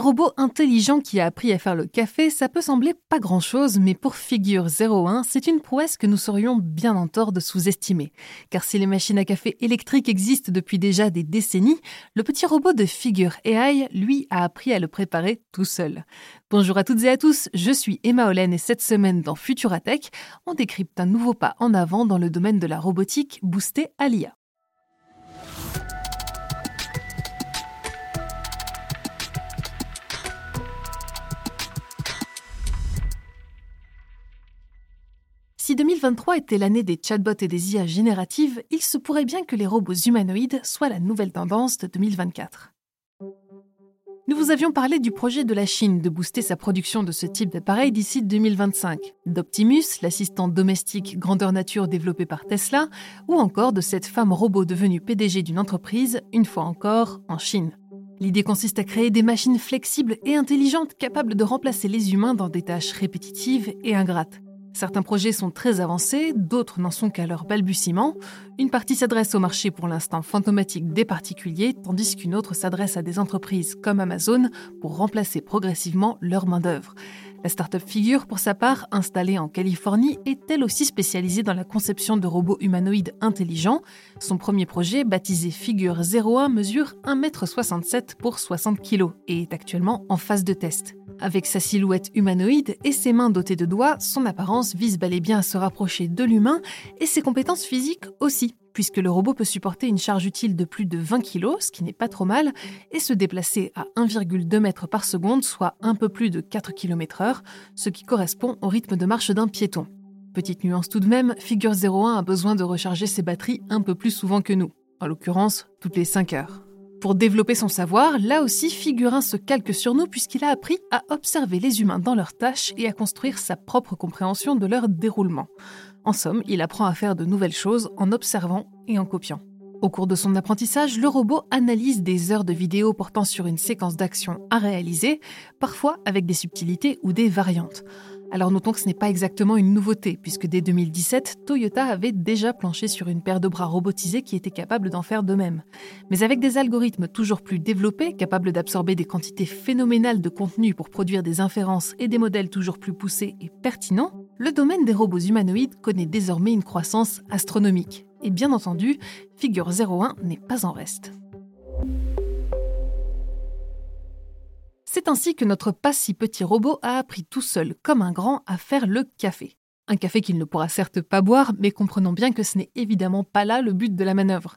Un robot intelligent qui a appris à faire le café, ça peut sembler pas grand-chose, mais pour Figure 01, c'est une prouesse que nous serions bien en tort de sous-estimer. Car si les machines à café électriques existent depuis déjà des décennies, le petit robot de Figure AI, lui, a appris à le préparer tout seul. Bonjour à toutes et à tous, je suis Emma Hollen et cette semaine dans Futuratech, on décrypte un nouveau pas en avant dans le domaine de la robotique boostée à l'IA. Si 2023 était l'année des chatbots et des IA génératives, il se pourrait bien que les robots humanoïdes soient la nouvelle tendance de 2024. Nous vous avions parlé du projet de la Chine de booster sa production de ce type d'appareil d'ici 2025, d'Optimus, l'assistant domestique grandeur nature développé par Tesla, ou encore de cette femme robot devenue PDG d'une entreprise, une fois encore en Chine. L'idée consiste à créer des machines flexibles et intelligentes capables de remplacer les humains dans des tâches répétitives et ingrates. Certains projets sont très avancés, d'autres n'en sont qu'à leur balbutiement. Une partie s'adresse au marché pour l'instant fantomatique des particuliers, tandis qu'une autre s'adresse à des entreprises comme Amazon pour remplacer progressivement leur main-d'œuvre. La start-up Figure, pour sa part, installée en Californie, est elle aussi spécialisée dans la conception de robots humanoïdes intelligents. Son premier projet, baptisé Figure 01, mesure 1m67 pour 60 kg et est actuellement en phase de test. Avec sa silhouette humanoïde et ses mains dotées de doigts, son apparence vise bel et bien à se rapprocher de l'humain et ses compétences physiques aussi, puisque le robot peut supporter une charge utile de plus de 20 kg, ce qui n'est pas trop mal, et se déplacer à 1,2 m par seconde, soit un peu plus de 4 km/h, ce qui correspond au rythme de marche d'un piéton. Petite nuance tout de même, Figure 01 a besoin de recharger ses batteries un peu plus souvent que nous, en l'occurrence toutes les 5 heures. Pour développer son savoir, là aussi Figurin se calque sur nous puisqu'il a appris à observer les humains dans leurs tâches et à construire sa propre compréhension de leur déroulement. En somme, il apprend à faire de nouvelles choses en observant et en copiant. Au cours de son apprentissage, le robot analyse des heures de vidéo portant sur une séquence d'action à réaliser, parfois avec des subtilités ou des variantes. Alors notons que ce n'est pas exactement une nouveauté, puisque dès 2017, Toyota avait déjà planché sur une paire de bras robotisés qui était capable d'en faire de même. Mais avec des algorithmes toujours plus développés, capables d'absorber des quantités phénoménales de contenu pour produire des inférences et des modèles toujours plus poussés et pertinents, le domaine des robots humanoïdes connaît désormais une croissance astronomique. Et bien entendu, Figure 01 n'est pas en reste. C'est ainsi que notre pas si petit robot a appris tout seul, comme un grand, à faire le café. Un café qu'il ne pourra certes pas boire, mais comprenons bien que ce n'est évidemment pas là le but de la manœuvre.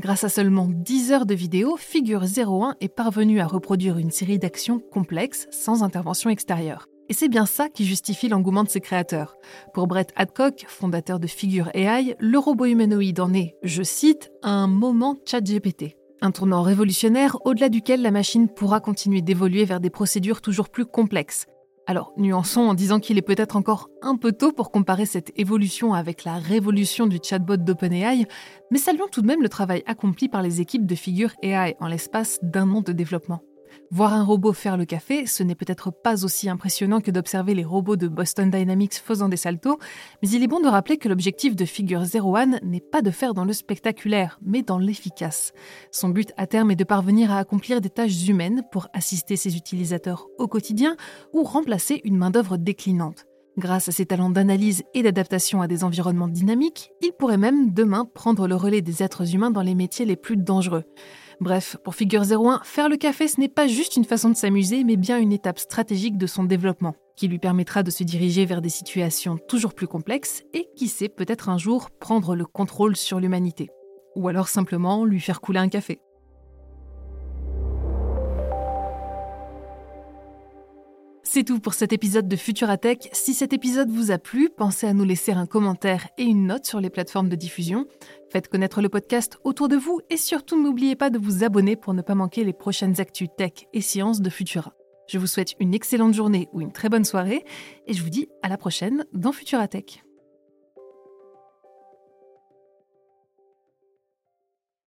Grâce à seulement 10 heures de vidéo, Figure 01 est parvenu à reproduire une série d'actions complexes sans intervention extérieure. Et c'est bien ça qui justifie l'engouement de ses créateurs. Pour Brett Adcock, fondateur de Figure AI, le robot humanoïde en est, je cite, un moment chat GPT. Un tournant révolutionnaire au-delà duquel la machine pourra continuer d'évoluer vers des procédures toujours plus complexes. Alors, nuançons en disant qu'il est peut-être encore un peu tôt pour comparer cette évolution avec la révolution du chatbot d'OpenAI, mais saluons tout de même le travail accompli par les équipes de Figure AI en l'espace d'un an de développement. Voir un robot faire le café, ce n'est peut-être pas aussi impressionnant que d'observer les robots de Boston Dynamics faisant des saltos, mais il est bon de rappeler que l'objectif de Figure 01 n'est pas de faire dans le spectaculaire, mais dans l'efficace. Son but à terme est de parvenir à accomplir des tâches humaines pour assister ses utilisateurs au quotidien ou remplacer une main-d'œuvre déclinante. Grâce à ses talents d'analyse et d'adaptation à des environnements dynamiques, il pourrait même demain prendre le relais des êtres humains dans les métiers les plus dangereux. Bref, pour Figure 01, faire le café, ce n'est pas juste une façon de s'amuser, mais bien une étape stratégique de son développement, qui lui permettra de se diriger vers des situations toujours plus complexes et qui sait peut-être un jour prendre le contrôle sur l'humanité. Ou alors simplement lui faire couler un café. C'est tout pour cet épisode de Futuratech. Si cet épisode vous a plu, pensez à nous laisser un commentaire et une note sur les plateformes de diffusion. Faites connaître le podcast autour de vous et surtout n'oubliez pas de vous abonner pour ne pas manquer les prochaines actus tech et sciences de Futura. Je vous souhaite une excellente journée ou une très bonne soirée et je vous dis à la prochaine dans Futuratech.